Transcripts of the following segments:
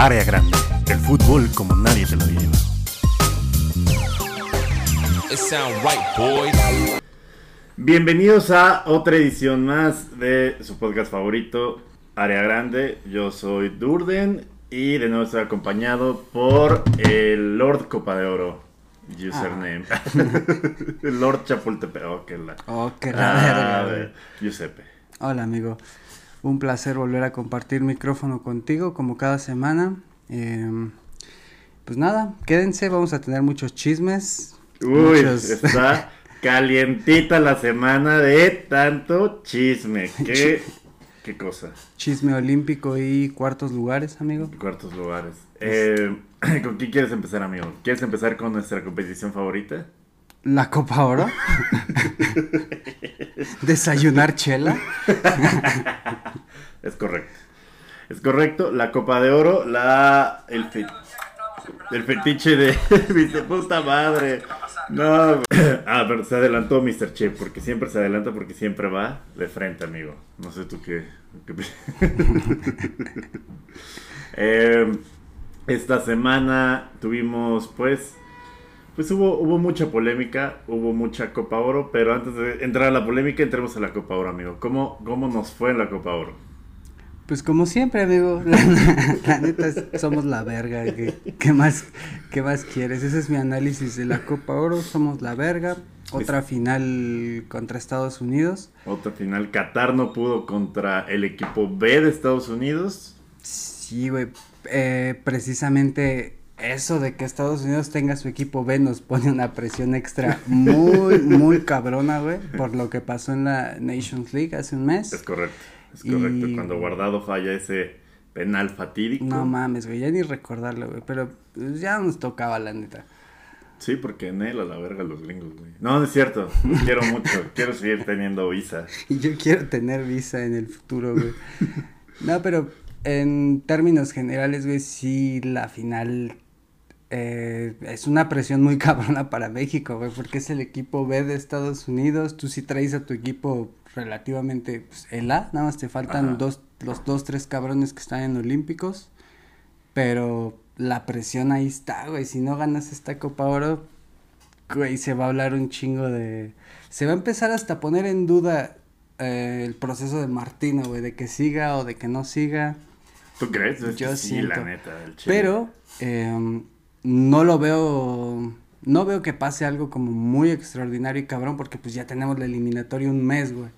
Área Grande, el fútbol como nadie te lo había llevado. Bienvenidos a otra edición más de su podcast favorito, Área Grande. Yo soy Durden y de nuevo estoy acompañado por el Lord Copa de Oro. Username. el Lord Chapultepec. Oh, que la. Oh, que la Ah, verga. Giuseppe. Hola, amigo. Un placer volver a compartir micrófono contigo, como cada semana. Eh, pues nada, quédense, vamos a tener muchos chismes. Uy, muchos- está calientita la semana de tanto chisme. ¿Qué, qué cosa? Chisme olímpico y cuartos lugares, amigo. Cuartos lugares. Eh, ¿Con qué quieres empezar, amigo? ¿Quieres empezar con nuestra competición favorita? La Copa Oro. Desayunar chela. Es correcto. Es correcto. La Copa de Oro, la. El, fe- el fetiche de. mi puta madre. No. Ah, pero se adelantó Mr. Chip, porque siempre se adelanta, porque siempre va de frente, amigo. No sé tú qué. Eh, esta semana tuvimos, pues. Pues hubo, hubo mucha polémica, hubo mucha Copa Oro, pero antes de entrar a la polémica, entremos a la Copa Oro, amigo. ¿Cómo, cómo nos fue en la Copa Oro? Pues como siempre, amigo. La, la neta, es- somos la verga. ¿Qué, qué más, ¿Qué más quieres? Ese es mi análisis de la Copa Oro. Somos la verga. Otra final contra Estados Unidos. Otra final, Qatar no pudo contra el equipo B de Estados Unidos. Sí, güey. eh, precisamente eso de que Estados Unidos tenga su equipo B nos pone una presión extra muy, muy cabrona, güey. Por lo que pasó en la Nations League hace un Es mes. correcto, es correcto. Y- Cuando Guardado falla ese penal fatídico. No mames, güey. Ya ni recordarlo, güey. Pero pues, ya nos tocaba, la neta. Sí, porque en él a la verga los gringos, güey. No, no es cierto. Los quiero mucho. Quiero seguir teniendo visa. Y yo quiero tener visa en el futuro, güey. No, pero en términos generales, güey, sí, la final eh, es una presión muy cabrona para México, güey, porque es el equipo B de Estados Unidos. Tú sí traes a tu equipo relativamente pues, el A, nada más te faltan Ajá. dos, los dos, tres cabrones que están en Olímpicos. Pero la presión ahí está, güey. Si no ganas esta Copa Oro, güey, se va a hablar un chingo de... Se va a empezar hasta a poner en duda eh, el proceso de Martino, güey, de que siga o de que no siga. ¿Tú crees? Yo sí, siento. la neta. El Chile. Pero eh, no lo veo... No veo que pase algo como muy extraordinario y cabrón, porque pues ya tenemos la eliminatoria un mes, güey.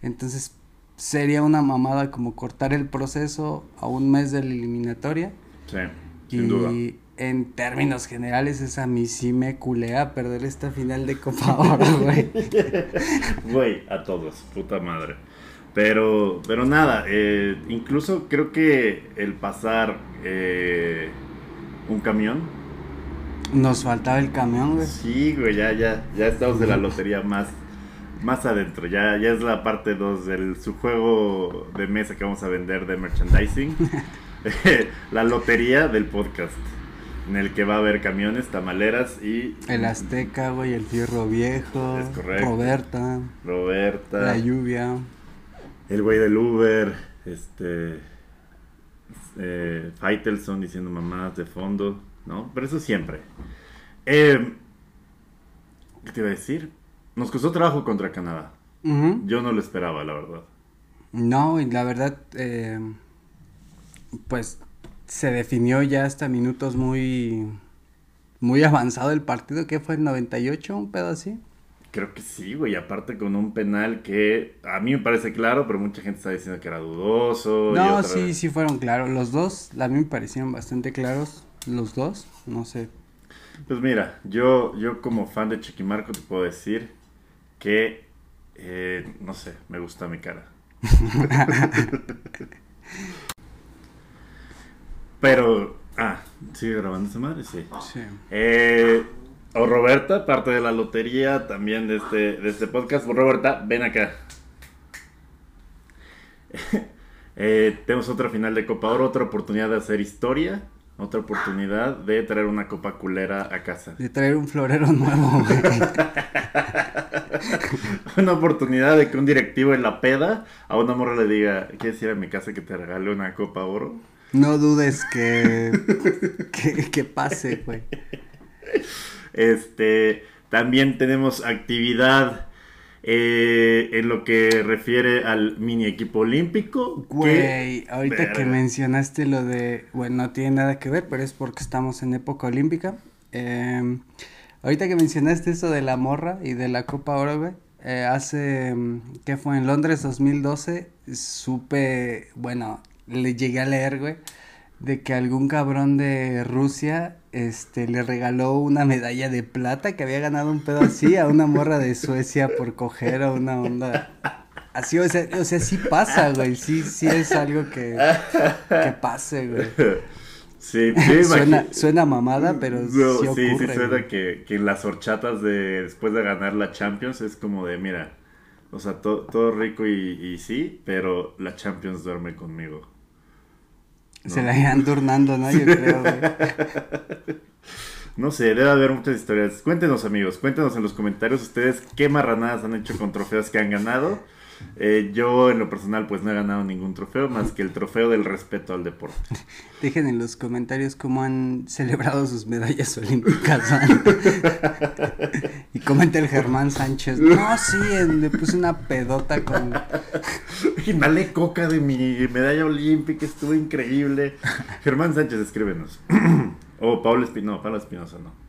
Entonces sería una mamada como cortar el proceso a un mes de la eliminatoria. Sí, Y sin duda. en términos generales, es a mí sí me culea perder esta final de Copa Oro, güey. Güey, a todos, puta madre. Pero, pero nada, eh, incluso creo que el pasar eh, un camión. Nos faltaba el camión, güey. Sí, güey, ya, ya, ya estamos de la lotería más, más adentro. Ya, ya es la parte 2 del su juego de mesa que vamos a vender de merchandising. la lotería del podcast. En el que va a haber camiones, tamaleras y El Azteca, güey, el Fierro Viejo. Es correcto. Roberta, Roberta. la lluvia. El güey del Uber, este. Eh, Faitelson diciendo mamadas de fondo, ¿no? Pero eso siempre. Eh, ¿Qué te iba a decir? Nos costó trabajo contra Canadá. Yo no lo esperaba, la verdad. No, y la verdad, eh, pues se definió ya hasta minutos muy, muy avanzado el partido, que fue el 98, un pedo así. Creo que sí, güey. Aparte con un penal que a mí me parece claro, pero mucha gente está diciendo que era dudoso. y No, otra sí, vez- sí fueron claros. Los dos, a mí me parecieron bastante claros. Los dos, no sé. Pues mira, yo, yo como fan de Chiquimarco te puedo decir que, eh, no sé, me gusta mi cara. Pero, ah, ¿sigue grabando esa madre? Sí. Sí. Eh, o Roberta, parte de la lotería también de este, de este podcast. Roberta, ven acá. Eh, tenemos otra final de Copa Oro, otra oportunidad de hacer historia, otra oportunidad de traer una copa culera a casa. De traer un florero nuevo, güey. Una oportunidad de que un directivo en la peda a una morra le diga, ¿quieres ir a mi casa que te regale una copa oro? No dudes que, que, que pase, güey. Este, también tenemos actividad eh, en lo que refiere al mini equipo olímpico. Güey, ahorita que mencionaste lo de, bueno, no tiene nada que ver, pero es porque estamos en época olímpica. Em, ahorita que mencionaste eso de la morra y de la Copa Oro, güey, eh, hace, mm, ¿qué fue? En Londres 2012, supe, bueno, le llegué a leer, güey, de que algún cabrón de Rusia este le regaló una medalla de plata que había ganado un pedo así a una morra de Suecia por coger a una onda así o sea, o sea sí pasa güey sí sí es algo que que pase güey Sí, suena, suena mamada, pero sí, ocurre, sí, sí suena que, que las horchatas de después de ganar la Champions es como de, mira, o sea, todo rico y, y sí, pero la Champions duerme conmigo. Se la iban turnando, ¿no? Yo creo, No sé, debe haber muchas historias. Cuéntenos, amigos, cuéntenos en los comentarios ustedes qué marranadas han hecho con trofeos que han ganado. Eh, yo, en lo personal, pues no he ganado ningún trofeo más que el trofeo del respeto al deporte. Dejen en los comentarios cómo han celebrado sus medallas olímpicas. y comenta el Germán Sánchez. No, sí, le puse una pedota con. Dale coca de mi medalla olímpica, estuvo increíble. Germán Sánchez, escríbenos. o Pablo Espinosa, no, Pablo Espinosa no.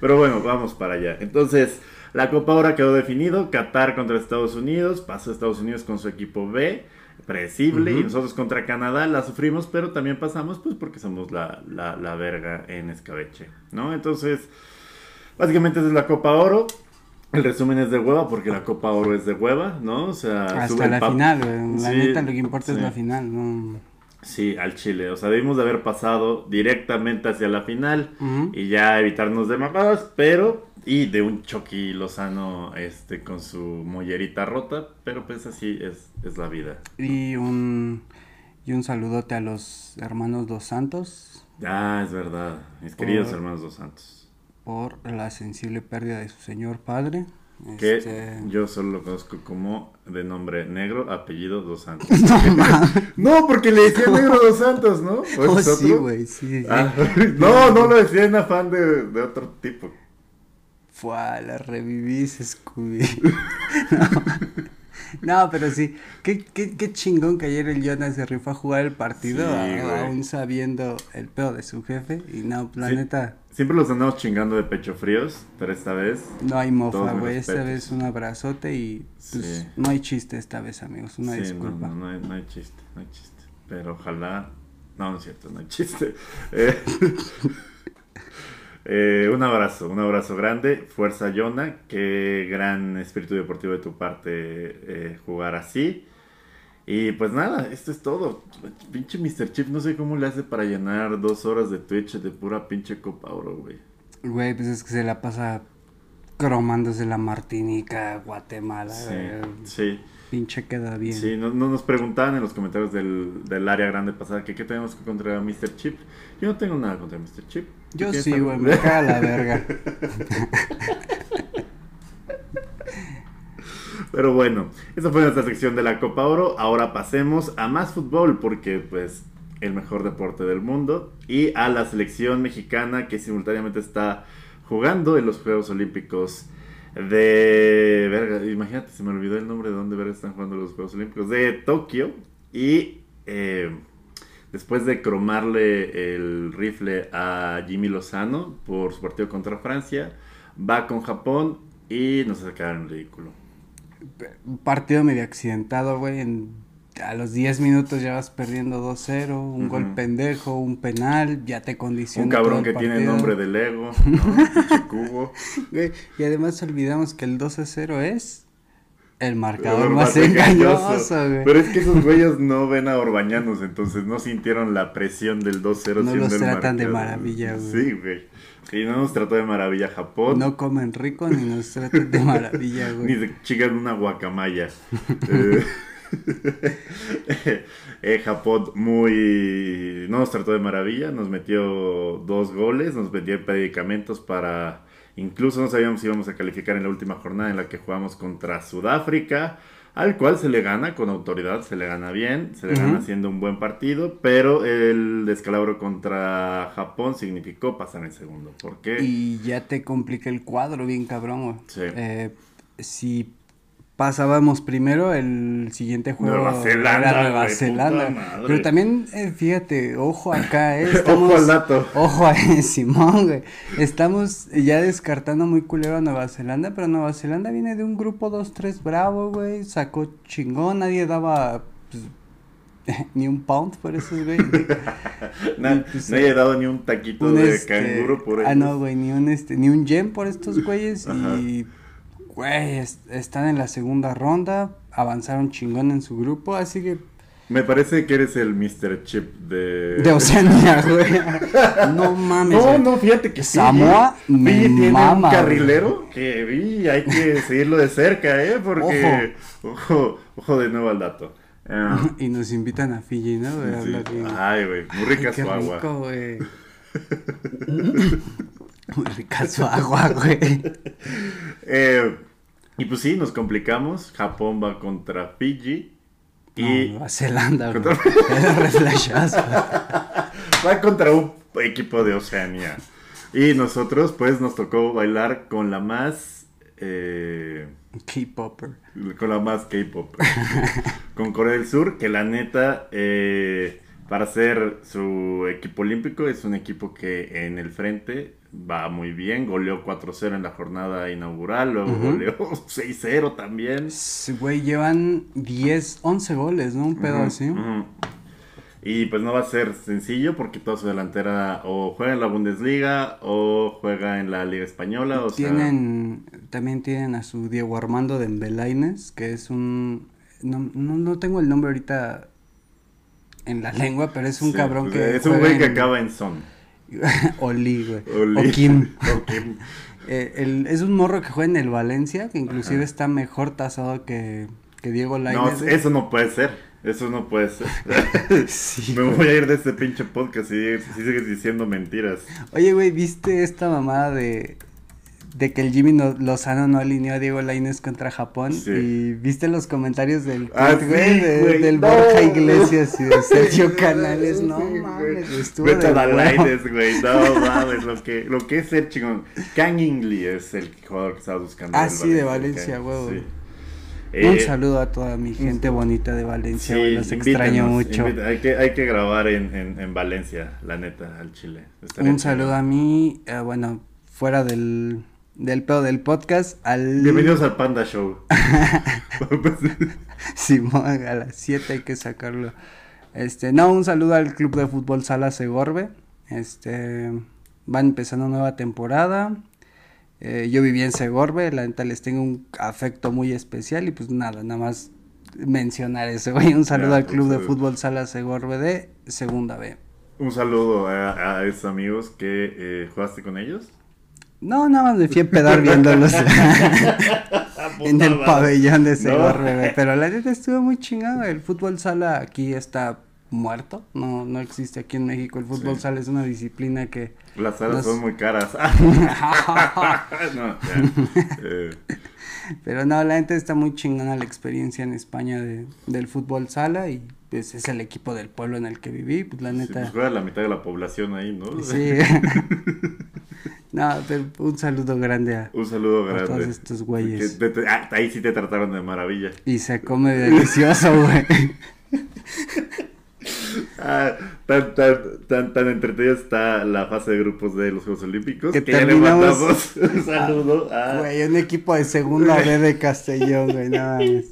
Pero bueno, vamos para allá. Entonces, la Copa ahora quedó definido. Qatar contra Estados Unidos. Pasó Estados Unidos con su equipo B. Predecible. Y nosotros contra Canadá la sufrimos, pero también pasamos pues porque somos la, la, verga en escabeche. ¿No? Entonces, básicamente es la Copa Oro. El resumen es de hueva porque la Copa Oro es de hueva, ¿no? O sea, hasta la final, la neta lo que importa es la final, no Sí, al Chile. O sea, debimos de haber pasado directamente hacia la final y ya evitarnos de mamadas, pero. Y de un Chucky Lozano este, con su mollerita rota, pero pues así es, es la vida. Y un, y un saludote a los hermanos Dos Santos. Ah, es verdad. Mis queridos hermanos Dos Santos. Por la sensible pérdida de su señor padre. Que este, yo solo lo conozco como de nombre negro, apellido Dos Santos. No, porque le decía negro Dos Santos, ¿no? Oh, sí, güey, sí. Ah, no, no lo decía en afán de, de otro tipo. Fue, la revivís, Scooby. no. no, pero sí. Qué, qué, qué chingón que ayer el Jonas se rifó a jugar el partido, aún sabiendo el pedo de su jefe. Y no, planeta. Siempre los andamos chingando de pecho fríos, pero esta vez. No hay mofa, güey. Esta vez un abrazote y pues, no hay chiste esta vez, amigos. Una disculpa. No, no, hay, no hay chiste, no hay chiste. Pero ojalá. No, no es cierto, no hay chiste. Eh, eh, un abrazo, un abrazo grande. Fuerza, Yona. Qué gran espíritu deportivo de tu parte eh, jugar así. Y pues nada, esto es todo. Pinche Mr. Chip, no sé cómo le hace para llenar dos horas de Twitch de pura pinche Copa Oro, güey. Güey, pues es que se la pasa cromándose la Martinica, Guatemala. Sí, sí. Pinche queda bien. Sí, no, nos preguntaban en los comentarios del, del área grande pasada que qué tenemos que contra Mr. Chip. Yo no tengo nada contra Mr. Chip. Yo sí, güey, me caga la verga. Pero bueno, esa fue nuestra sección de la Copa Oro. Ahora pasemos a más fútbol porque pues el mejor deporte del mundo y a la selección mexicana que simultáneamente está jugando en los Juegos Olímpicos de verga, imagínate, se me olvidó el nombre de dónde verga están jugando los Juegos Olímpicos de Tokio y eh, después de cromarle el rifle a Jimmy Lozano por su partido contra Francia, va con Japón y nos sacaron ridículo un partido medio accidentado, güey. A los 10 minutos ya vas perdiendo 2-0, un gol pendejo, un penal, ya te condiciona. Un cabrón que tiene nombre de Lego, cubo. y además olvidamos que el 2-0 es el marcador más, engañoso, güey. Pero es que esos güeyes no ven a Orbañanos, entonces no sintieron la presión del 2-0 No los tratan de maravilla, güey. Sí, güey. Y no nos trató de maravilla Japón. No comen rico ni nos tratan de maravilla, güey. ni se chingan una guacamaya. eh, eh, Japón muy... No nos trató de maravilla, nos metió dos goles, nos vendió medicamentos para... Incluso no sabíamos si íbamos a calificar en la última jornada en la que jugamos contra Sudáfrica. al cual se le gana con autoridad, se le gana bien, se le gana haciendo un buen partido, pero el descalabro contra Japón significó pasar en segundo. ¿Por qué? Y ya te complica el cuadro bien cabrón. Sí. Eh, si pasábamos primero el siguiente juego Nueva Zelanda, era Nueva Zelanda. Pero también, eh, fíjate, ojo acá, eh, ojo al dato. Ojo a Simón, güey. Estamos ya descartando muy culero a Nueva Zelanda, pero Nueva Zelanda viene de un grupo 2-3 bravo, güey. Sacó chingón, nadie daba pues, ni un pound por esos güey. no, pues, nadie ha dado ni un taquito de este, canguro por ellos. Ah, no, güey, ni un este, ni un gem por estos güeyes y güey, están en la segunda ronda, avanzaron chingón en su grupo, así que... Me parece que eres el Mr. Chip de... De Oceanía, güey. No mames. No, no, fíjate que Samoa me tiene un carrilero que vi, hay que seguirlo de cerca, ¿eh? Porque... Ojo, ojo, de nuevo al dato. Ah. y nos invitan a Fiji, ¿no? Ay, güey, muy rica su agua. güey. muy rica su agua, güey. eh, y pues sí, nos complicamos. Japón va contra Fiji. Y Nueva Zelanda, contra... va contra un equipo de Oceanía. Y nosotros, pues, nos tocó bailar con la más. Eh... K-Popper. Con la más K-Popper. con Corea del Sur, que la neta. Eh, para ser su equipo olímpico es un equipo que en el frente va muy bien, goleó 4-0 en la jornada inaugural, luego goleó 6-0 también. Sí, güey, llevan 10, 11 goles, ¿no? Un pedo así. Y pues no va a ser sencillo porque toda su delantera o juega en la Bundesliga o juega en la Liga Española. O tienen, también tienen a su Diego Armando de Belaines, que es un... No, no, tengo el nombre ahorita en la lengua, pero es un cabrón pues, que... Es un güey que acaba en son. Oli, güey. O Kim. Eh, es un morro que juega en el Valencia, que inclusive está mejor tasado que, que Diego Lainez. No, eso no puede ser. Eso no puede ser. Me voy a ir de este pinche podcast si, si sigues diciendo mentiras. Oye, güey, ¿viste esta mamada de de que el Jimmy Lozano no alineó a Diego Lainez contra Japón. Y viste los comentarios del ah, del Borja Iglesias y de Sergio Canales. no mames, estuvo Vete a Lainez, güey. No mames, lo que, lo que es ser chingón. Kang Ingli es el jugador que estaba buscando. Ah, sí, de Valencia, huevo. un eh, saludo a toda mi gente bonita de Valencia, sí, los extraño mucho. hay, que, hay que grabar en, en, en, Valencia, la neta, al Chile. un saludo a mí, eh, bueno, fuera del, del pedo del podcast al... Bienvenidos al Panda Show. Simón, a las 7 hay que sacarlo. Este, no, un saludo al Club de Fútbol Sala Segorbe. Este, van empezando nueva temporada. Eh, yo viví en Segorbe, la neta les tengo un afecto muy especial y pues nada, nada más mencionar eso, güey. Un saludo al Club de Fútbol Sala Segorbe de Segunda B. Un saludo a, esos amigos que eh, jugaste con ellos. No, nada más me fui a pedar viéndolos en el pabellón de Segorbe, Pero la neta estuvo muy chingada. El fútbol sala aquí está muerto. No, no existe aquí en México. El fútbol sala es una disciplina que. Las salas son muy caras. Eh. Pero no, la neta está muy chingada la experiencia en España de, del fútbol sala y pues es el equipo del pueblo en el que viví, pues la neta. Sí, pues la mitad de la población ahí, ¿no? Sí. No, pero un saludo grande a, un saludo grande. todos estos güeyes. Ah, ahí sí te trataron de maravilla. Y se come delicioso, güey. ah, tan, tan, tan, tan entretenida está la fase de grupos de los Juegos Olímpicos que, ya le mandamos un saludo a... Güey, un equipo de segunda B de Castellón, güey, nada más.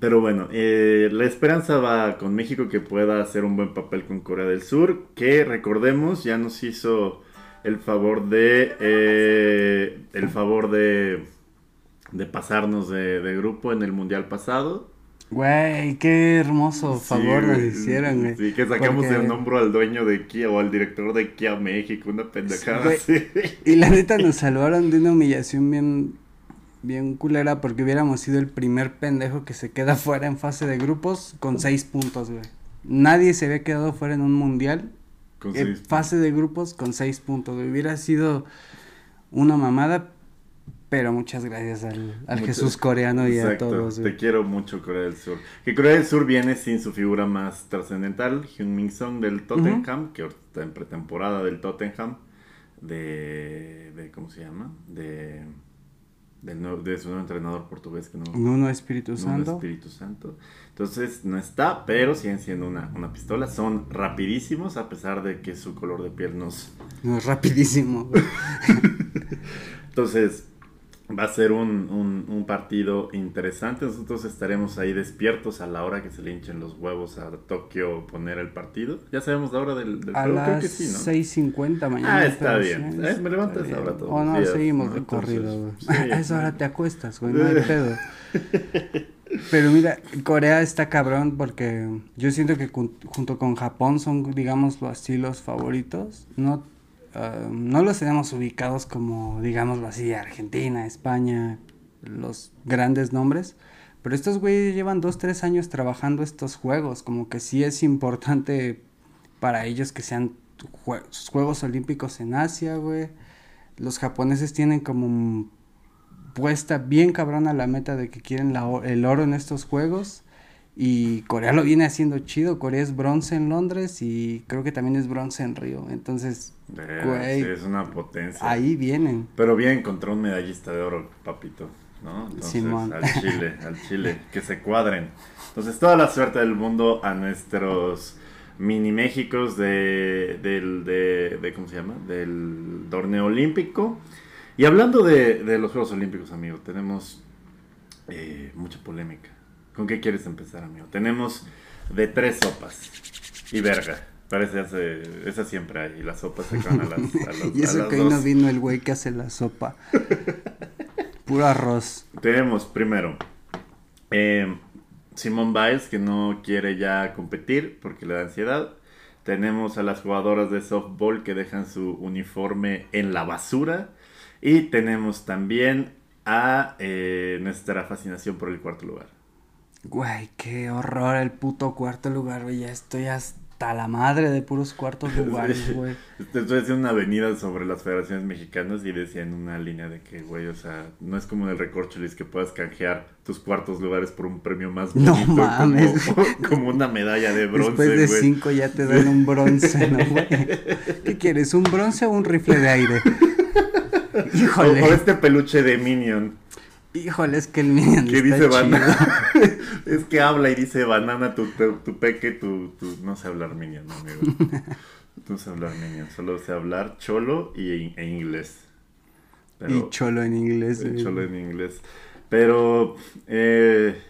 Pero bueno, eh, la esperanza va con México que pueda hacer un buen papel con Corea del Sur, que recordemos ya nos hizo el favor de eh, el favor de de pasarnos de, grupo en el mundial pasado. Güey, qué hermoso favor nos hicieron, güey. Sí, que sacamos el nombre al dueño de Kia o al director de Kia México, una pendejada así. Y la neta nos salvaron de una humillación bien bien culera porque hubiéramos sido el primer pendejo que se queda fuera en fase de grupos con seis puntos, güey. Nadie se había quedado fuera en un mundial fase de grupos con seis puntos. Hubiera sido una mamada, Pero muchas gracias al, al Jesús coreano y a todos. Te quiero mucho Corea del Sur. Que Corea del Sur viene sin su figura más trascendental, Hyun Min Song del Tottenham, que está en pretemporada del Tottenham, de, de ¿cómo se llama? De de su nuevo entrenador portugués que no Nuno Espíritu Santo. Espíritu Santo. Entonces no está, pero siguen siendo una, una, pistola. Son rapidísimos a pesar de que su color de piel nos... No es rapidísimo. Entonces, Va a ser un, un, partido interesante. Nosotros estaremos ahí despiertos a la hora que se le hinchen los huevos a Tokio poner el partido. Ya sabemos la hora del, del a las que sí, ¿no? 6.50 mañana. Ah, está bien. me levanto a esa hora todo. O no, seguimos de corrido. a esa hora te acuestas, güey. No hay pedo. Pero mira, Corea está cabrón porque yo siento que junto con Japón son, digamos, así los favoritos. No Ah, no los tenemos ubicados como, digámoslo así, Argentina, España, los grandes nombres. Pero estos güeyes llevan dos, tres años trabajando estos juegos. Como que sí es importante para ellos que sean Juegos Olímpicos en Asia, güey. Los japoneses tienen como puesta bien cabrona la meta de que quieren el oro en estos juegos. Y Corea lo viene haciendo chido. Corea es bronce en Londres y creo que también es bronce en Río. Entonces, güey, es una potencia. Ahí vienen. Pero bien encontró un medallista de oro, papito. ¿no? Entonces, al Chile, al Chile, que se cuadren. Entonces, toda la suerte del mundo a nuestros mini Méxicos de, del, de, de, ¿cómo se llama? Del torneo olímpico. Y hablando de, de los Juegos Olímpicos, amigo, tenemos eh, mucha polémica. ¿Con qué quieres empezar, amigo? Tenemos de tres sopas y verga. Parece hace, esa siempre hay, y las sopas se van a las, a Y eso que hoy no vino el güey que hace la sopa. Puro arroz. Tenemos primero eh, Simón Biles que no quiere ya competir porque le da ansiedad. Tenemos a las jugadoras de softball que dejan su uniforme en la basura. Y tenemos también a eh, nuestra fascinación por el cuarto lugar. Güey, qué horror el puto cuarto lugar, güey. Ya estoy hasta la madre de puros cuartos lugares, güey. Estoy haciendo una avenida sobre las federaciones mexicanas y decía en una línea de que, güey, o sea, no es como en el recorcholis que puedas canjear tus cuartos lugares por un premio más bonito. No mames. Como, una medalla de bronce, Después de cinco ya te dan un bronce, ¿no, güey? ¿Qué quieres, un bronce o un rifle de aire? Híjole. O, o este peluche de Minion. Híjole, es que el Minion ¿Qué dice banana? es que habla y dice banana tu, tu, peque, tu, tu... No sé hablar Minion, amigo. no sé hablar Minion, solo sé hablar cholo y e inglés. y cholo en inglés. Y cholo en inglés. Pero... Eh,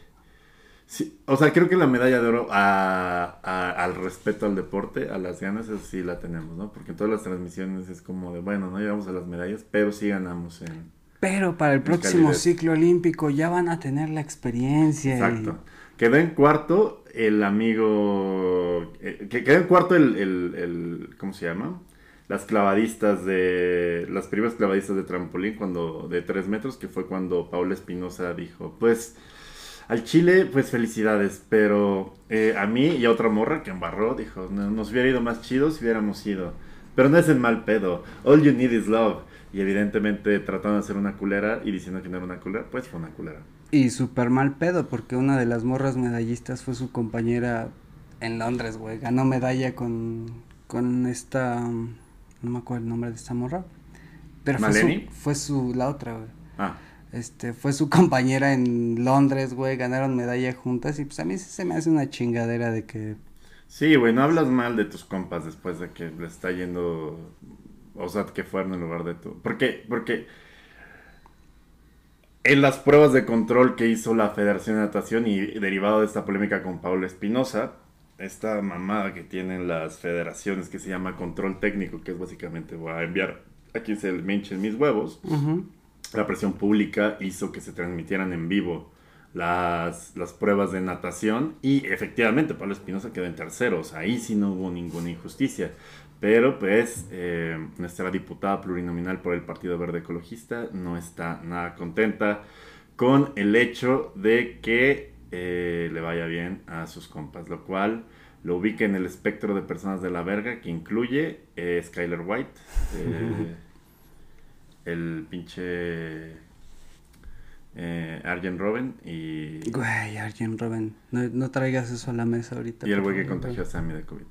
sí, o sea, creo que la medalla de oro a, al respeto al deporte, a las ganas, eso sí la tenemos, ¿no? Porque en todas las transmisiones es como de, bueno, no llegamos a las medallas, pero sí ganamos en pero para el próximo ciclo olímpico ya van a tener la experiencia. Exacto. Quedó en cuarto el amigo. Eh, que quedó en cuarto el, el, ¿Cómo se llama? Las clavadistas de. Las primeras clavadistas de trampolín cuando de tres metros, que fue cuando Paula Espinosa dijo: Pues. Al Chile, pues felicidades, pero eh, a mí y a otra morra que embarró, dijo, nos hubiera ido más chido si hubiéramos ido. Pero no es el mal pedo. All you need is love. Y evidentemente tratando de hacer una culera y diciendo que no era una culera, pues fue una culera. Y súper mal pedo, porque una de las morras medallistas fue su compañera en Londres, güey. Ganó medalla con, con esta. No me acuerdo el nombre de esta morra. Pero fue su, fue su. La otra, güey. Ah. Este, fue su compañera en Londres, güey. Ganaron medalla juntas. Y pues a mí se me hace una chingadera de que. Sí, güey, no hablas mal de tus compas después de que le está yendo o sea, que fueron en lugar de tú. ¿Por qué? Porque en las pruebas de control que hizo la Federación de Natación y derivado de esta polémica con Paula Espinosa, esta mamada que tienen las federaciones que se llama control técnico, que es básicamente voy a enviar a quien se me hinchen mis huevos, la presión pública hizo que se transmitieran en vivo las, las pruebas de natación y efectivamente Pablo Espinosa quedó en terceros, ahí sí no hubo ninguna injusticia. Pero pues eh, nuestra diputada plurinominal por el Partido Verde Ecologista no está nada contenta con el hecho de que eh, le vaya bien a sus compas, lo cual lo ubica en el espectro de personas de la verga que incluye eh, Skyler White, el pinche eh, Arjen Robben y... Güey, Arjen Robben, no, no traigas eso a la mesa ahorita. Y el güey que contagió a Sammy de COVID.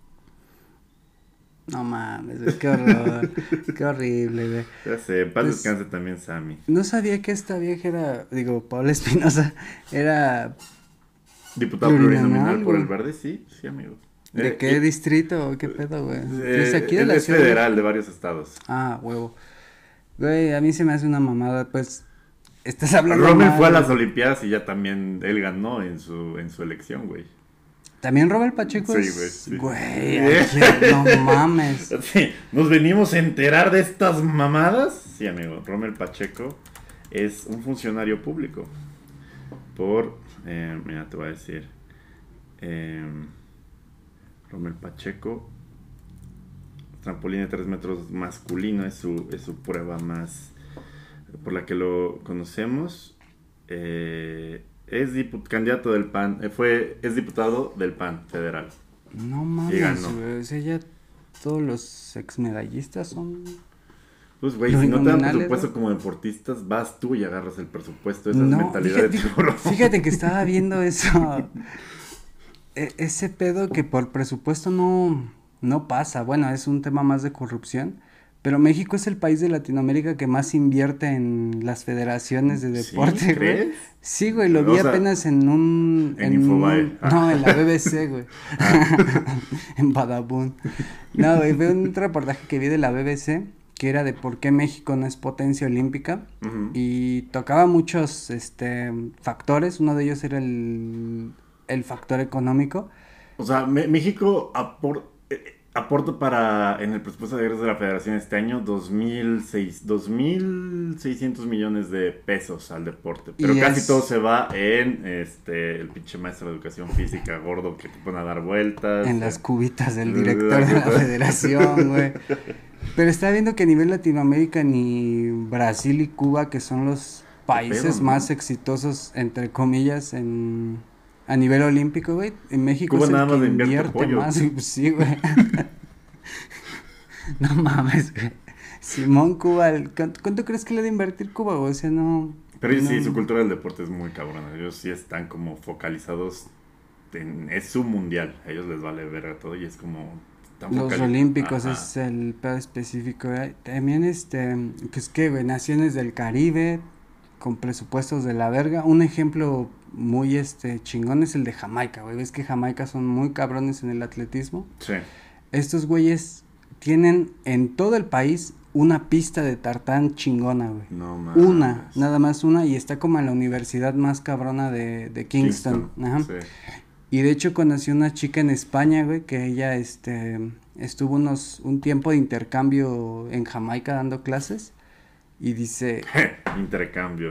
No mames, güey, qué horror, qué horrible, güey. Ya sé, paz Pues- descanse también Sammy. No sabía que esta vieja era, digo, Paula Espinosa, era... Diputado Plurinominal, por el verde, sí, sí, amigo. ¿De Eh, qué y- distrito qué pedo, güey? eh, ¿Es aquí de él la es ciudad? federal de varios estados. Ah, huevo. Güey, a mí se me hace una mamada, pues, estás hablando Rommel mal, fue a las. Olimpiadas y ya también él ganó en su, en su elección, güey. También Robert Pacheco Sí, es... güey, sí. Güey, ayer, no mames. Sí, Nos venimos a enterar de estas mamadas. Sí, amigo, Rommel Pacheco es un funcionario público. Por, eh, mira, te voy a decir. Eh, Rommel Pacheco, trampolín de 3 metros masculino, es su, es su prueba más por la que lo conocemos. Eh, es candidato del PAN, eh, fue, es diputado del PAN federal. No mames, ganó. güey. O sea, ya todos los exmedallistas son... Pues, güey, si no te dan presupuesto ¿no? como deportistas, vas tú y agarras el presupuesto. Esa es No, mentalidad fíjate, de tiburón. fíjate que estaba viendo eso. E- ese pedo que por presupuesto no, no pasa. Bueno, es un tema más de corrupción. Pero México es el país de Latinoamérica que más invierte en las federaciones de ¿Sí? deporte, güey. ¿Crees? Sí, güey, lo O vi sea, apenas en un... en Infobae. un- no, en la BBC, güey. en Badabun. No, güey, fue un reportaje que vi de la BBC que era de por qué México no es potencia olímpica y tocaba muchos este factores, uno de ellos era el, el factor económico. O sea, México apor- eh, aporta para, en el presupuesto de egresos de la federación este año, 2.600 2.600 millones de pesos al deporte. Pero Y casi es- todo se va en este el pinche maestro de educación física gordo que te pone a dar vueltas. En las cubitas del de director de la federación, güey. Pero está viendo que a nivel Latinoamérica ni Brasil y Cuba, que son los países más exitosos, entre comillas, en a nivel olímpico, güey. En México Cuba es el nada más que le invierte pollo. más. pues, sí, güey. no mames, güey. Simón Cuba, el- ¿cuánto, cuánto crees que le ha de invertir Cuba? O sea, no... Pero sí, su cultura del deporte es muy cabrona. Ellos sí están como focalizados en... Es su mundial. A ellos les vale ver todo y es como... Los olímpicos Ajá. es el pedo específico. También, este, pues qué, güey, naciones del Caribe con presupuestos de la verga. Un ejemplo muy, este, chingón es el de Jamaica, güey. Ves que Jamaica son muy cabrones en el atletismo. Sí. Estos güeyes tienen en todo el país una pista de tartán chingona, güey. No mames. Una, nada más una, y está como en la universidad más cabrona de, de Kingston. Ajá. Sí. Y de hecho conocí una chica en España, güey, que ella, este, estuvo unos, un tiempo de intercambio en Jamaica dando clases. Y dice, Intercambio.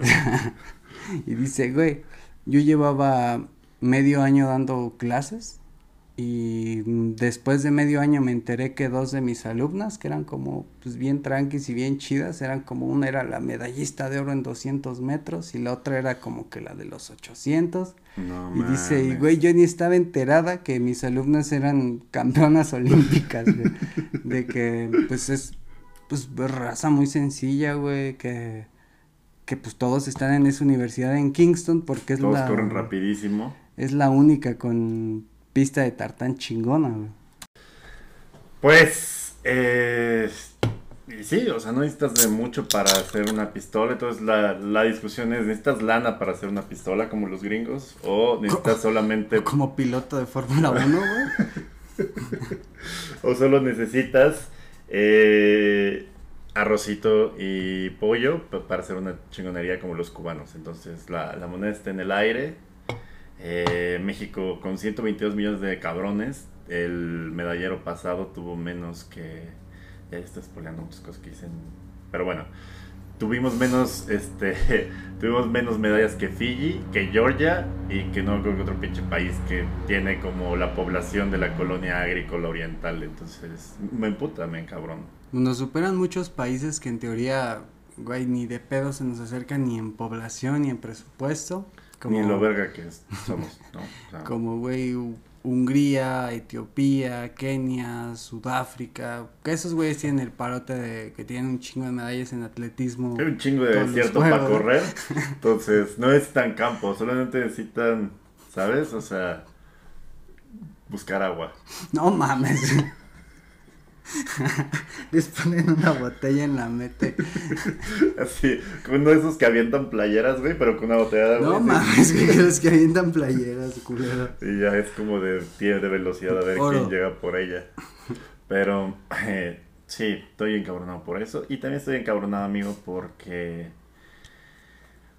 y dice, güey, yo llevaba medio año dando clases. Y después de medio año me enteré que dos de mis alumnas, que eran como, pues bien tranquis y bien chidas, eran como una era la medallista de oro en 200 metros y la otra era como que la de los 800. No Y dice, y güey, yo ni estaba enterada que mis alumnas eran campeonas olímpicas, güey. De que, pues es, pues raza muy sencilla, güey, que, que pues todos están en esa universidad en Kingston porque es Todos la, corren rapidísimo. es la única con pista de tartán chingona, güey. Pues, eh, y sí, o sea, no necesitas de mucho para hacer una pistola. Entonces, la, la discusión es: ¿necesitas lana para hacer una pistola como los gringos? ¿O necesitas solamente. Como piloto de Fórmula 1, güey. o solo necesitas eh, arrocito y pollo pa- para hacer una chingonería como los cubanos? Entonces, la, moneda está en el aire. Eh, México con 122 millones de cabrones. El medallero pasado tuvo menos que. Ya estoy spoileando muchas cosas que dicen. Pero bueno. Tuvimos menos, este, tuvimos menos medallas que Fiji, que Georgia y que no creo otro pinche país que tiene como la población de la colonia agrícola oriental. Entonces, me emputa, me cabrón. Nos superan muchos países que en teoría, güey, ni de pedo se nos acercan ni en población ni en presupuesto. Ni lo verga que es- somos, ¿no? O sea, Como, güey, Hungría, Etiopía, Kenia, Sudáfrica, que esos güeyes tienen el parote de que tienen un chingo de medallas en atletismo. Hay un chingo de desierto para correr, entonces no necesitan campo, solamente necesitan, ¿sabes? O sea, buscar agua. No mames. Les ponen una botella en la mete. Así, con uno de esos que avientan playeras, güey, pero con una botella de agua. No mames, güey, los que avientan playeras, culero. Y ya es como de pie de velocidad a ver quién llega por ella. Pero, eh, sí, estoy encabronado por eso. Y también estoy encabronado, amigo, porque...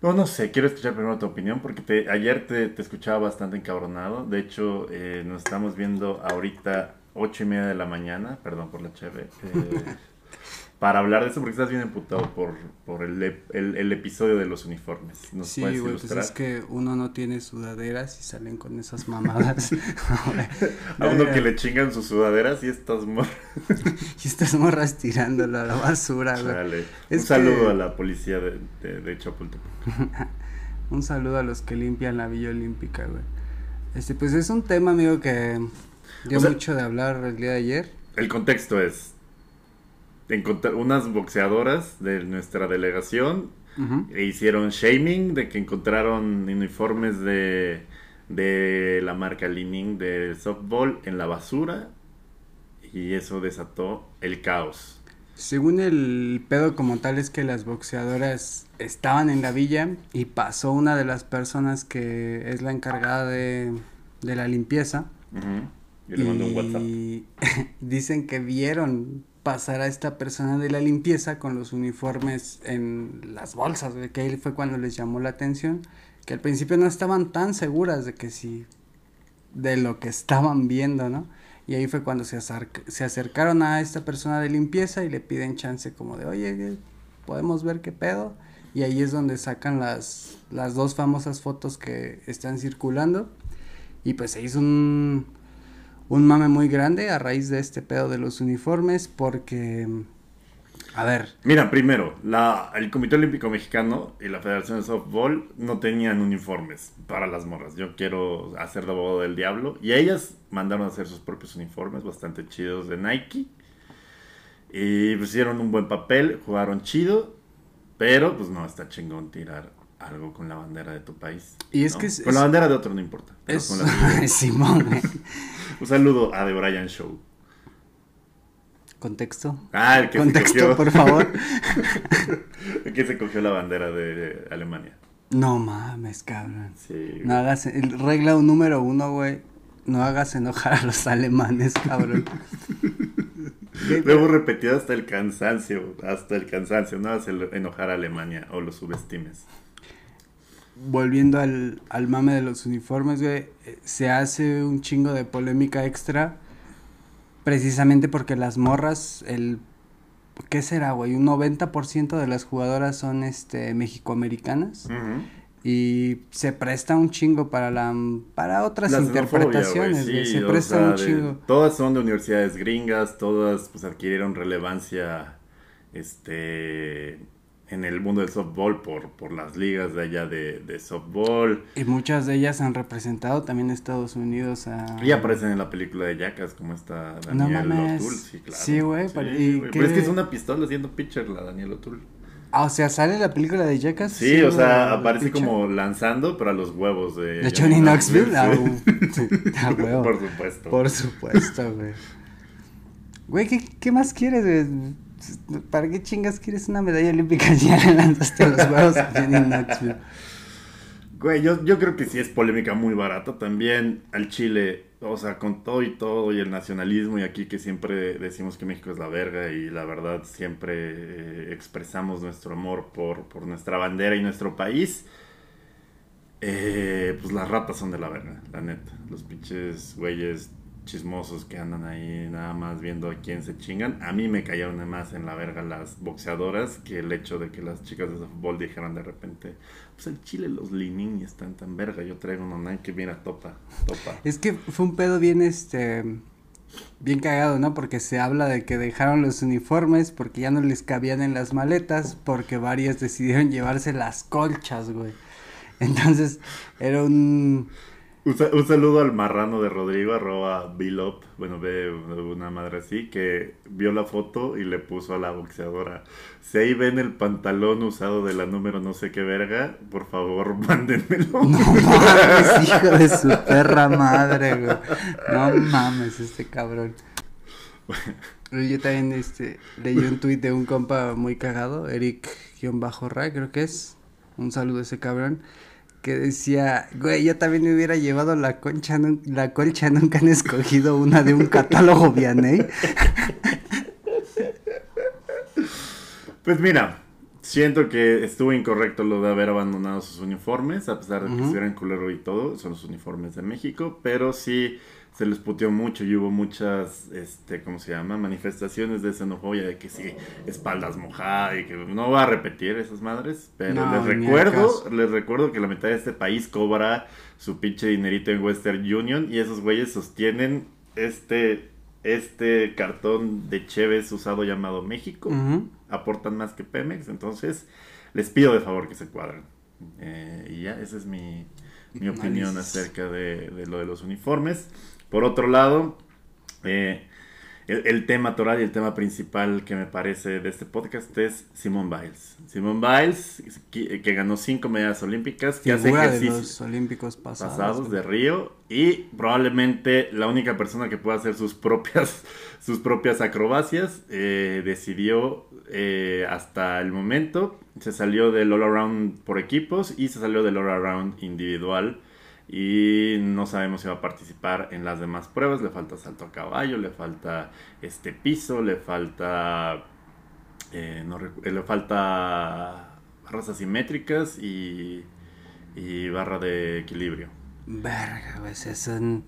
No, no sé, quiero escuchar primero tu opinión porque te, ayer te, te escuchaba bastante encabronado. De hecho, eh, nos estamos viendo ahorita ocho y media de la mañana, perdón por la cheve, eh, para hablar de eso porque estás bien emputado por, por el, el, episodio de los uniformes. sí, güey, pues es que uno no tiene sudaderas y salen con esas mamadas. a uno que le chingan sus sudaderas y estas morras. y estas morras tirándolo a la basura, güey. Un saludo a la policía de, de, de Chapultepec. un saludo a los que limpian la Villa Olímpica, güey. Este, pues es un tema, amigo, que Dio mucho de hablar el día de ayer. El contexto es encontrar unas boxeadoras de nuestra delegación e hicieron shaming de que encontraron uniformes de, de la marca Lining de softball en la basura y eso desató el caos. Según el pedo como tal es que las boxeadoras estaban en la villa y pasó una de las personas que es la encargada de, de la limpieza y dicen que vieron pasar a esta persona de la limpieza con los uniformes en las bolsas, que ahí fue cuando les llamó la atención, que al principio no estaban tan seguras de que sí, de lo que estaban viendo, ¿no? Y ahí fue cuando se, se acercaron a esta persona de limpieza y le piden chance como de, oye, podemos ver qué pedo. Y ahí es donde sacan las, las dos famosas fotos que están circulando. Y pues se hizo un, un mame muy grande a raíz de este pedo de los uniformes porque... A ver. Mira, primero, la, el Comité Olímpico Mexicano y la Federación de Softball no tenían uniformes para las morras. Yo quiero hacer de abogado del diablo. Y ellas mandaron a hacer sus propios uniformes bastante chidos de Nike. Y pusieron un buen papel, jugaron chido. Pero pues no, está chingón tirar algo con la bandera de tu país. Y es que con la bandera de otro no importa. es... Simón. Un saludo a The Brian Show. Contexto. Ah, el que Contexto, se cogió... por favor. el que se cogió la bandera de Alemania. No mames, cabrón. Sí. No hagas, regla número uno, güey. No hagas enojar a los alemanes, cabrón. Luego repetido hasta el cansancio, hasta el cansancio, no hagas enojar a Alemania o los subestimes volviendo al, al mame de los uniformes, güey, eh, se hace un chingo de polémica extra precisamente porque las morras, el ¿qué será, güey? Un 90% de las jugadoras son este mexicoamericanas. Y se presta un chingo para la para otras interpretaciones, se presta un chingo. todas son de universidades gringas, todas pues adquirieron relevancia este en el mundo del softball por, por las ligas de allá de, de softball. Y muchas de ellas han representado también Estados Unidos a... Y aparecen en la película de Jackass como esta Daniel O'Toole, sí, claro. Sí, güey. Pero es que es una pistola haciendo pitcher la Daniel O'Toole. Ah, o sea, sale la película de Jackass. Sí, o sea, aparece como lanzando, pero a los huevos de... De Johnny Knoxville. Ah, huevo. Por supuesto. Por supuesto, güey. Güey, ¿qué, ¿qué más quieres, güey? ¿Para qué chingas quieres una medalla olímpica si ya le los huevos a Jenny Güey, yo, yo creo que sí es polémica muy barata. También al Chile, o sea, con todo y todo y el nacionalismo y aquí que siempre decimos que México es la verga y la verdad siempre eh, expresamos nuestro amor por, por nuestra bandera y nuestro país. Eh, pues las ratas son de la verga, la neta. Los pinches güeyes chismosos que andan ahí nada más viendo a quién se chingan. A mí me cayeron más en la verga las boxeadoras que el hecho de que las chicas de fútbol dijeran de repente, pues el Chile los Linin están tan verga, yo traigo un que mira, topa, topa. Es que fue un pedo bien este bien cagado, ¿no? Porque se habla de que dejaron los uniformes porque ya no les cabían en las maletas porque varias decidieron llevarse las colchas, güey. Entonces, era un Un, un saludo al marrano de Rodrigo, arroba Bilop, bueno, ve una madre así, que vio la foto y le puso a la boxeadora. Si ahí ven el pantalón usado de la número no sé qué verga, por favor, mándenmelo. No mames, hijo de su perra madre, güey. No mames, este cabrón. Yo también este, leí un tuit de un compa muy cagado, Eric-Ray, creo que es. Un saludo a ese cabrón. Que decía, güey, yo también me hubiera llevado la concha, nun- la colcha, nunca han escogido una de un catálogo Vianney. Pues mira, siento que estuvo incorrecto lo de haber abandonado sus uniformes, a pesar de que Ujú. estuvieran culero y todo, son los uniformes de México, pero sí se les puteó mucho y hubo muchas, este, ¿cómo se llama? Manifestaciones de xenofobia, de que sí, espaldas mojadas y que no va a repetir esas madres, pero No, les recuerdo, les recuerdo que la mitad de este país cobra su pinche dinerito en Western Union y esos güeyes sostienen este, este cartón de Cheves usado llamado México aportan más que Pemex, entonces les pido de favor que se cuadren. Eh, y ya, esa es mi, mi opinión acerca de, de lo de los uniformes. Por otro lado, eh, el, el tema toral y el tema principal que me parece de este podcast es Simone Biles. Simone Biles, que, que ganó cinco medallas olímpicas, que hace Figura de ejercicio los olímpicos pasados. pasados de Río y probablemente la única persona que pueda hacer sus propias sus propias acrobacias eh, decidió eh, hasta el momento se salió del all around por equipos y se salió del all around individual y no sabemos si va a participar en las demás pruebas le falta salto a caballo le falta este piso le falta eh, no eh, le falta barras asimétricas y y barra de equilibrio. Verga, sea, son...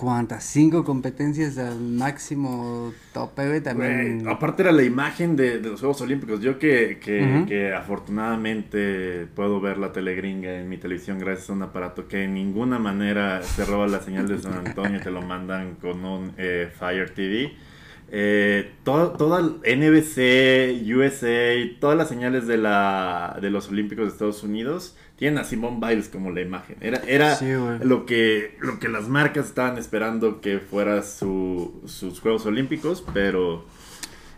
¿Cuántas? Cinco competencias al máximo tope, güey, también... Güey, aparte era la imagen de, de los Juegos Olímpicos. Yo que, que, que afortunadamente puedo ver la telegringa en mi televisión gracias a un aparato que de ninguna manera se roba la señal de San Antonio y te lo mandan con un eh, Fire TV. Eh, todo, toda NBC, USA, todas las señales de, la, de los Olímpicos de Estados Unidos tienen a Simone Biles como la imagen. Era, era Sí, lo, que, lo que las marcas estaban esperando que fuera su, sus Juegos Olímpicos, pero,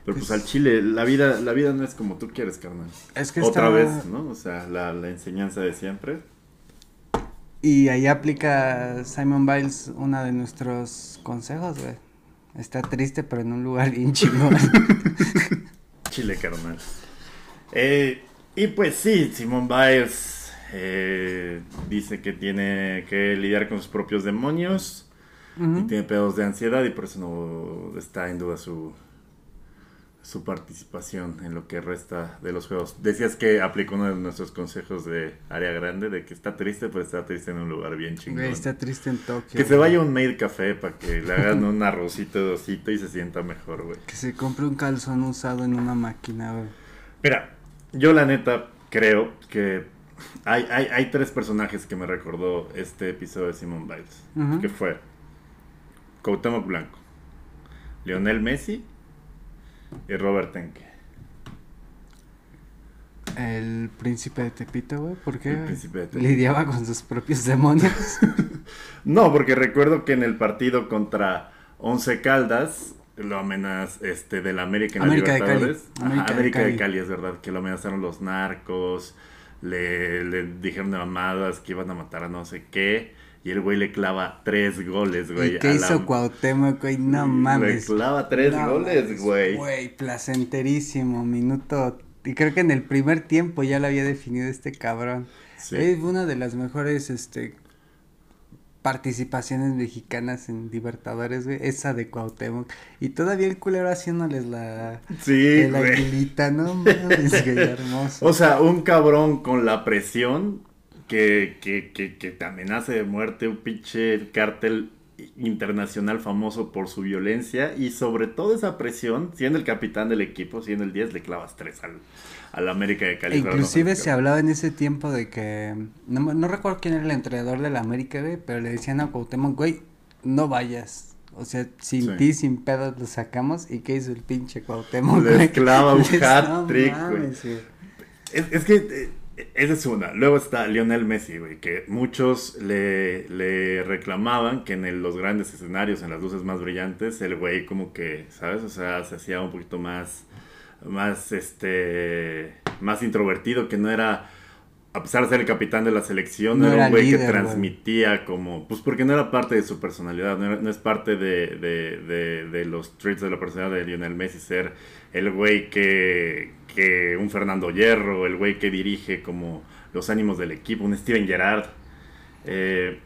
pero pues al Chile, la vida, la vida no es como tú quieres, carnal. Es que Otra vez, ¿no? O sea, la, la enseñanza de siempre. Y ahí aplica Simon Biles uno de nuestros consejos, güey. Está triste, pero en un lugar bien chingón. Chile, carnal. Eh, y pues sí, Simone Biles eh, dice que tiene que lidiar con sus propios demonios y tiene pedos de ansiedad y por eso no está en duda su, su participación en lo que resta de los juegos. Decías que aplicó uno de nuestros consejos de área grande, de que está triste, pero está triste en un lugar bien chingón. Está triste en Tokio. Que se vaya a un made café para que le hagan un arrocito de osito y se sienta mejor, güey. Que se compre un calzón usado en una máquina, güey. Mira, yo la neta creo que hay, hay, hay tres personajes que me recordó este episodio de Simon Biles. Que fue Cuauhtémoc Blanco, Lionel Messi y Robert Enke. El príncipe de Tepito, güey, ¿por qué? El güey? príncipe de Tepito. Lidiaba con sus propios demonios. No, porque recuerdo que en el partido contra Once Caldas, lo amenaz este del América en América la de Cali. Libertadores. Ajá, América de. Cali, es verdad, que lo amenazaron los narcos, le, le dijeron de mamadas que iban a matar a no sé qué, y el güey le clava tres goles, güey. ¿Y qué hizo la- Cuauhtémoc, güey? No Le mames. clava tres No goles, mames, güey. Güey, placenterísimo, minuto. Y creo que en el primer tiempo ya lo había definido este cabrón. Sí. Es una de las mejores, este, participaciones mexicanas en Libertadores, güey. Esa de Cuauhtémoc. Y todavía el culero haciéndoles la, Sí, el güey. aguilita, no mames, güey, hermoso. O sea, un cabrón con la presión que, que, que, que te amenace de muerte, un pinche cártel internacional famoso por su violencia y sobre todo esa presión, siendo el capitán del equipo, siendo el 10, le clavas 3 al, al América de Cali. E inclusive se hablaba en ese tiempo de que, no, no recuerdo quién era el entrenador de la América, güey, pero le decían a Cuauhtémoc, güey, no vayas. O sea, sin Sí. ti, sin pedos, lo sacamos. ¿Y qué hizo el pinche Cuauhtémoc, güey? clava un hat-trick, güey. mames, güey. Es, es que eh, esa es una. Luego está Lionel Messi, güey, que muchos le, le reclamaban que en los grandes escenarios, en las luces más brillantes, el güey como que, ¿sabes? O sea, se hacía un poquito más, más, este, más introvertido, que no era a pesar de ser el capitán de la selección, no, era un güey que transmitía como, pues porque no era parte de su personalidad, no, es parte de, de, de, los traits de la personalidad de Lionel Messi ser el güey que, que un Fernando Hierro, el güey que dirige como los ánimos del equipo, un Steven Gerrard. Eh,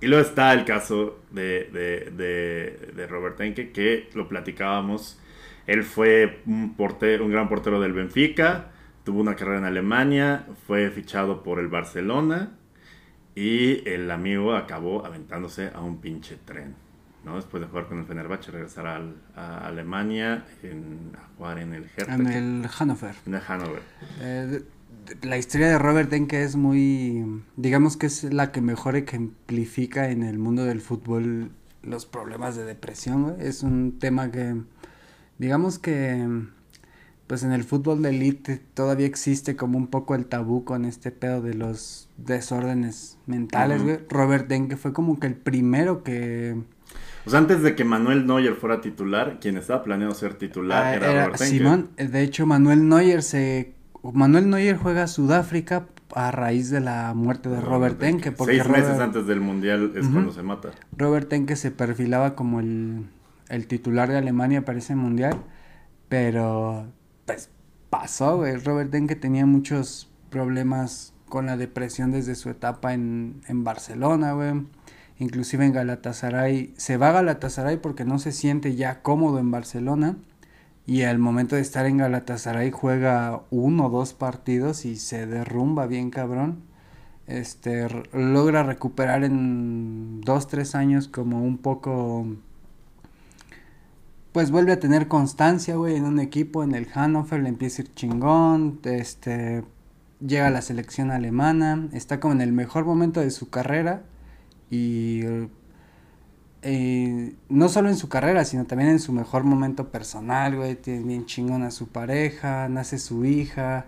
y luego está el caso de, de, Robert Enke, que lo platicábamos. Él fue un, portero, un gran portero del Benfica tuvo una carrera en Alemania, fue fichado por el Barcelona y el amigo acabó aventándose a un pinche tren. ¿no? Después de jugar con el Fenerbahce, regresar a Alemania en, a jugar en el Hertha. En el Hannover. En el Hannover. Eh, la historia de Robert Denke es muy, digamos que es la que mejor ejemplifica en el mundo del fútbol los problemas de depresión. Es un tema que, digamos que pues en el fútbol de élite todavía existe como un poco el tabú con este pedo de los desórdenes mentales, güey. Robert Denke fue como que el primero que... Pues antes de que Manuel Neuer fuera titular, quien estaba planeado ser titular ah, era, Robert Denke. Simón, de hecho Manuel Neuer se... Manuel Neuer juega a Sudáfrica a raíz de la muerte de Robert, Denke. Porque Seis meses antes del Mundial es cuando se mata. Robert Denke se perfilaba como el, el titular de Alemania para ese Mundial, pero pues pasó, güey. Robert Denke tenía muchos problemas con la depresión desde su etapa en, en Barcelona, güey. Inclusive en Galatasaray. Se va a Galatasaray porque no se siente ya cómodo en Barcelona. Y al momento de estar en Galatasaray juega uno o dos partidos y se derrumba bien cabrón. Este logra recuperar en dos, tres años como un poco pues vuelve a tener constancia, güey, en un equipo, en el Hannover, le empieza a ir chingón, este, llega a la selección alemana, está como en el mejor momento de su carrera y eh, no solo en su carrera, sino también en su mejor momento personal, güey, tiene bien chingón a su pareja, nace su hija,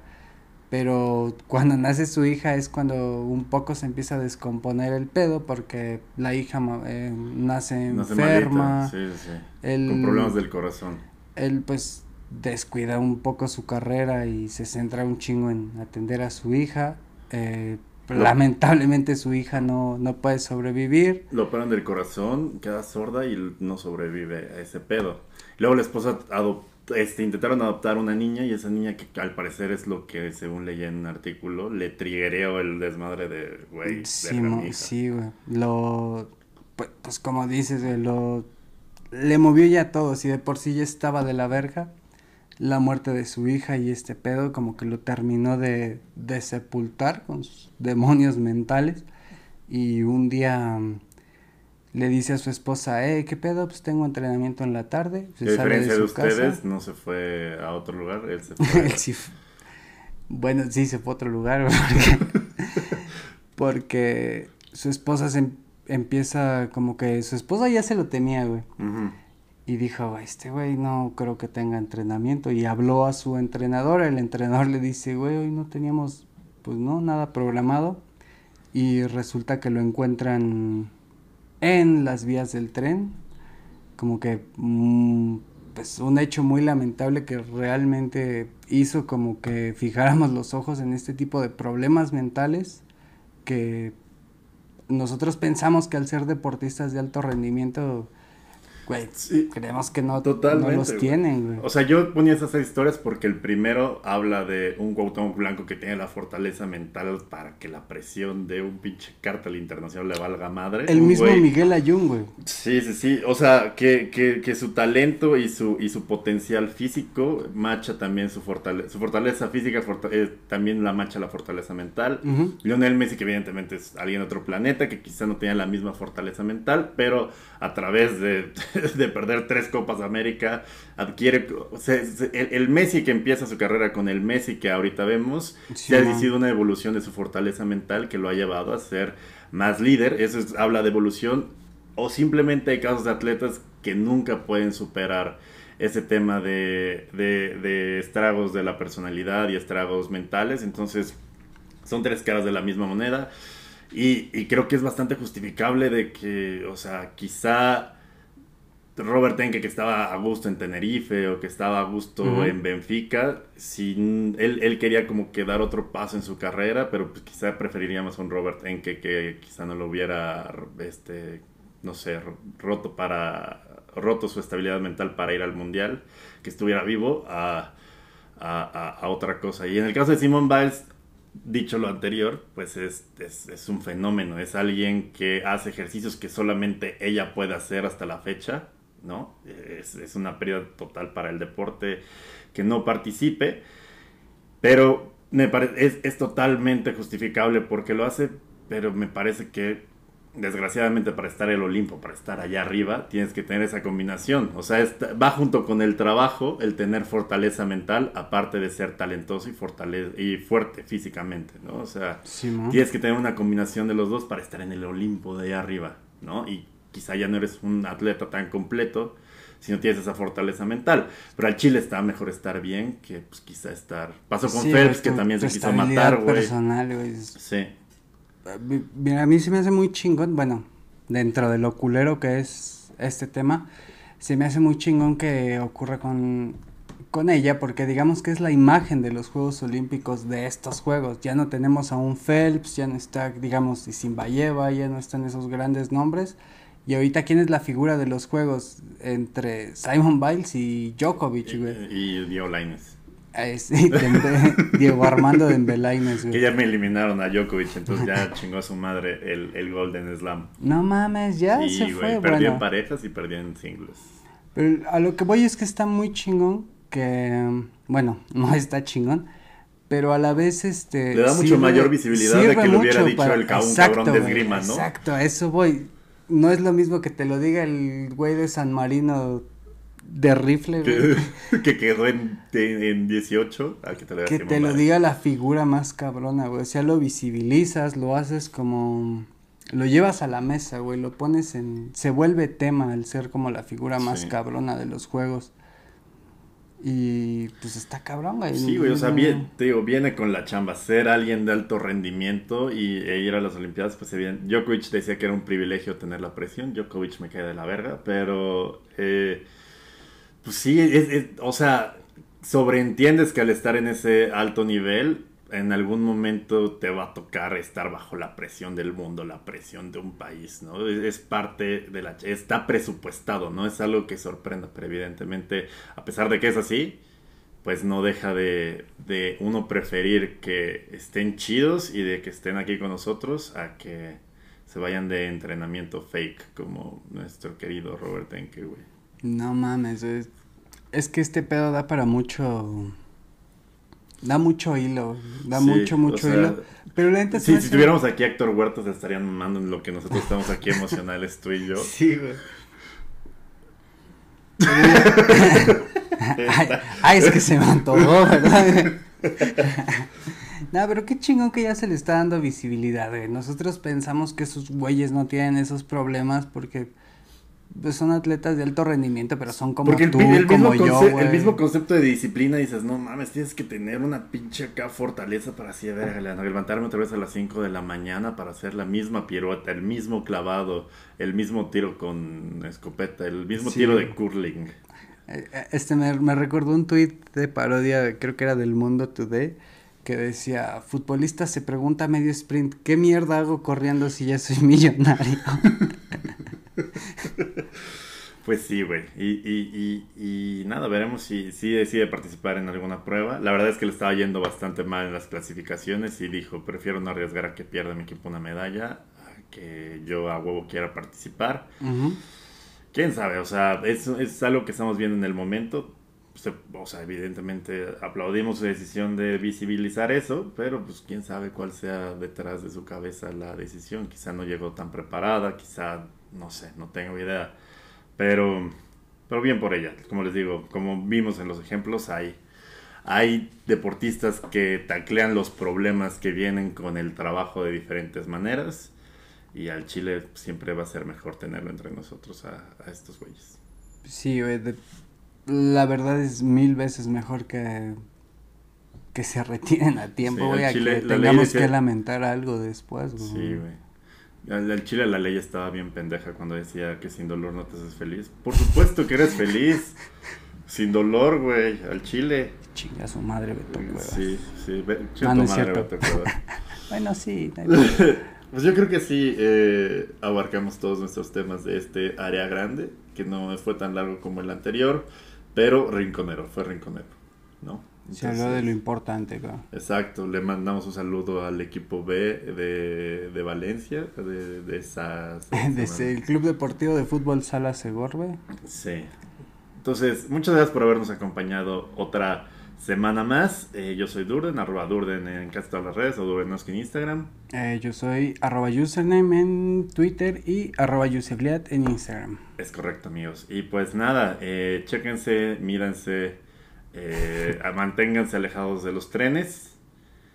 pero cuando nace su hija es cuando un poco se empieza a descomponer el pedo porque la hija eh, nace, enferma. Sí, sí. Con problemas del corazón. Él pues descuida un poco su carrera y se centra un chingo en atender a su hija. Eh, lamentablemente su hija no, no puede sobrevivir. Lo operan del corazón, queda sorda y no sobrevive a ese pedo. Luego la esposa adopta este, intentaron adoptar una niña y esa niña que al parecer es lo que según leí en un artículo le triguereó el desmadre de güey sí, sí güey. Lo pues, pues, como dices lo le movió ya todo. Si de por sí ya estaba de la verga la muerte de su hija y este pedo como que lo terminó de, de sepultar con sus demonios mentales. Y un día le dice a su esposa, eh, ¿qué pedo? Pues tengo entrenamiento en la tarde. Se a diferencia de, ustedes, no se fue a otro lugar, él se fue. Bueno, sí, se fue a otro lugar, porque, su esposa se em-, empieza como que su esposa ya se lo tenía, güey. Y dijo, este güey no creo que tenga entrenamiento. Y habló a su entrenador, el entrenador le dice, güey, hoy no teníamos, pues no, nada programado. Y resulta que lo encuentran en las vías del tren. Como que mm, pues un hecho muy lamentable que realmente hizo como que fijáramos los ojos en este tipo de problemas mentales que nosotros pensamos que al ser deportistas de alto rendimiento Güey, creemos que no, Totalmente, los tienen, güey. O sea, yo ponía esas historias porque el primero habla de un Cuauhtémoc Blanco que tiene la fortaleza mental para que la presión de un pinche cártel internacional le valga madre. El mismo Miguel Ayun, güey. Sí, sí, sí. O sea, que, que, que, su talento y su, y su potencial físico macha también su fortaleza. Su fortaleza física eh, también la macha la fortaleza mental. Lionel Messi, que evidentemente es alguien de otro planeta, que quizá no tenía la misma fortaleza mental, pero a través de de perder tres Copas de América, adquiere el, Messi que empieza su carrera con el Messi que ahorita vemos, se ha sido una evolución de su fortaleza mental que lo ha llevado a ser más líder, eso habla de evolución, o simplemente hay casos de atletas que nunca pueden superar ese tema de, de, de estragos de la personalidad y estragos mentales, entonces son tres caras de la misma moneda. Y, y creo que es bastante justificable de que, o sea, quizá Robert Enke que estaba a gusto en Tenerife o que estaba a gusto en Benfica, sin, él, él, quería como que dar otro paso en su carrera, pero pues quizá preferiría más un Robert Enke que quizá no lo hubiera, este, no sé, roto para roto su estabilidad mental para ir al mundial, que estuviera vivo a, a, a, otra cosa. Y en el caso de Simon Biles, dicho lo anterior, pues es, es, es, un fenómeno, es alguien que hace ejercicios que solamente ella puede hacer hasta la fecha ¿no? Es, una pérdida total para el deporte que no participe, pero me es, es totalmente justificable porque lo hace, pero me parece que desgraciadamente para estar el Olimpo, para estar allá arriba, tienes que tener esa combinación. O sea, va junto con el trabajo el tener fortaleza mental, aparte de ser talentoso y, y fuerte físicamente, ¿no? O sea, tienes que tener una combinación de los dos para estar en el Olimpo de allá arriba, ¿no? Y quizá ya no eres un atleta tan completo si no tienes esa fortaleza mental. Pero al Chile está mejor estar bien que pues quizá estar... Pasó con Phelps que también se quiso matar, güey. personal, güey. Sí. Mira, a mí se me hace muy chingón, bueno, dentro de lo culero que es este tema, se me hace muy chingón que ocurra con, con ella, porque digamos que es la imagen de los Juegos Olímpicos de estos Juegos. Ya no tenemos a un Phelps, ya no está, digamos, Simbayeva, ya no están esos grandes nombres y ahorita, ¿quién es la figura de los juegos entre Simon Biles y Djokovic, güey? Y, Diego Lainez. Diego Armando de Lainez, güey. Que ya me eliminaron a Djokovic, entonces ya chingó a su madre el, el Golden Slam. No mames, ya se fue, Perdió en parejas y perdió en singles. Pero a lo que voy es que está muy chingón, que, bueno, no está chingón, pero a la vez este le da mucho mayor visibilidad de que lo hubiera dicho el cabrón de esgrima, ¿no? Exacto, a eso voy no es lo mismo que te lo diga el güey de San Marino de rifle, güey. que quedó en, en 18, que te lo, que te lo diga la figura más cabrona, güey. O sea, lo visibilizas, lo haces como... Lo llevas a la mesa, güey, lo pones en... Se vuelve tema el ser como la figura más cabrona de los juegos. Y pues está cabrón, güey. Sí, güey, o sea, bien, te digo, viene con la chamba, ser alguien de alto rendimiento y, e ir a las Olimpiadas, pues bien. Djokovic decía que era un privilegio tener la presión, Djokovic me cae de la verga, pero eh, pues sí, o sea, sobreentiendes que al estar en ese alto nivel, en algún momento te va a tocar estar bajo la presión del mundo, la presión de un país, ¿no? Es, parte de la... está presupuestado, no es algo que sorprenda, pero evidentemente, a pesar de que es así, pues no deja de, de uno preferir que estén chidos y de que estén aquí con nosotros a que se vayan de entrenamiento fake como nuestro querido Robert Enke, güey. No mames, es, es que este pedo da para mucho Da mucho hilo, da mucho, mucho hilo. Pero la neta Sí, si tuviéramos aquí a Héctor Huertas estarían mamando en lo que nosotros estamos aquí emocionales, tú y yo. Sí, güey. ay, es que se me antojó, ¿verdad? no, pero qué chingón que ya se le está dando visibilidad, güey. Nosotros pensamos que esos güeyes no tienen esos problemas porque pues son atletas de alto rendimiento, pero son como tú, como yo, El mismo concepto de disciplina, dices, no mames, tienes que tener una pinche acá fortaleza para así, ver, levantarme otra vez a las 5 de la mañana para hacer la misma pirueta, el mismo clavado, el mismo tiro con escopeta, el mismo tiro de curling. Eh, eh, este me, me recordó un tuit de parodia, creo que era del Mundo Today, que decía, futbolista se pregunta a medio sprint, ¿qué mierda hago corriendo si ya soy millonario? Pues sí, güey. Y, y, y, nada, veremos si, si decide participar en alguna prueba. La verdad es que le estaba yendo bastante mal en las clasificaciones y dijo, prefiero no arriesgar a que pierda mi equipo una medalla, a que yo a huevo quiera participar. Quién sabe, o sea, es, es algo que estamos viendo en el momento. o sea, evidentemente aplaudimos su decisión de visibilizar eso, pero pues quién sabe cuál sea detrás de su cabeza la decisión. Quizá no llegó tan preparada, quizá no sé, no tengo idea. Pero, pero bien por ella. Como les digo, como vimos en los ejemplos, hay, hay deportistas que taclean los problemas que vienen con el trabajo de diferentes maneras. Y al Chile siempre va a ser mejor tenerlo entre nosotros a, estos güeyes. Sí, la verdad es mil veces mejor que que se retiren a tiempo, Sí, güey, al a Chile, que tengamos decía- que lamentar algo después, güey. Sí, güey. Al, Chile la ley estaba bien pendeja cuando decía que sin dolor no te haces feliz. Por supuesto que eres feliz. sin dolor, güey. Al Chile. Chinga su madre, Beto Cuevas. Sí, sí. Ve, No, es madre, cierto. Beto Cuevas. Bueno, sí. Pues yo creo que sí eh, abarcamos todos nuestros temas de este área grande, que no fue tan largo como el anterior, pero rinconero, fue rinconero, ¿no? Se habló de lo importante, güey. Exacto, le mandamos un saludo al equipo B de, de Valencia, de, de esas... Desde el Club Deportivo de Fútbol Sala Segor, güey. Sí. Entonces, muchas gracias por habernos acompañado otra semana más. Eh, yo soy Durden, arroba Durden en casi todas las redes, o Durdenoski en Instagram. Eh, yo soy arroba username en Twitter y arroba en Instagram. Es correcto, amigos. Y pues nada, eh, chéquense, mírense, eh, manténganse alejados de los trenes.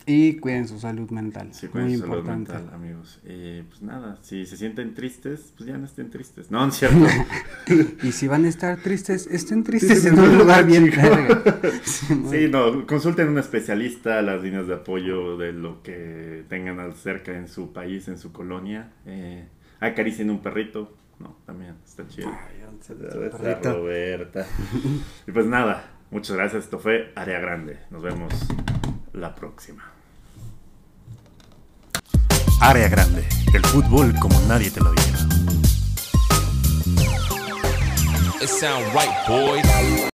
Y cuiden su salud mental. Sí, Muy cuiden su salud importante. mental, amigos. Y pues nada, si se sienten tristes, pues ya no estén tristes. No, no es cierto. Y si van a estar tristes, estén tristes en un lugar bien verga. Sí, muy- Sí, no, consulten a un especialista las líneas de apoyo de lo que tengan al cerca en su país, en su colonia. Eh, acaricien un perrito. No, también está chido. Ay. Roberta. y pues nada, muchas gracias. Esto fue Área Grande. Nos vemos la próxima. Área grande, el fútbol como nadie te lo dijo. It sound right, boys.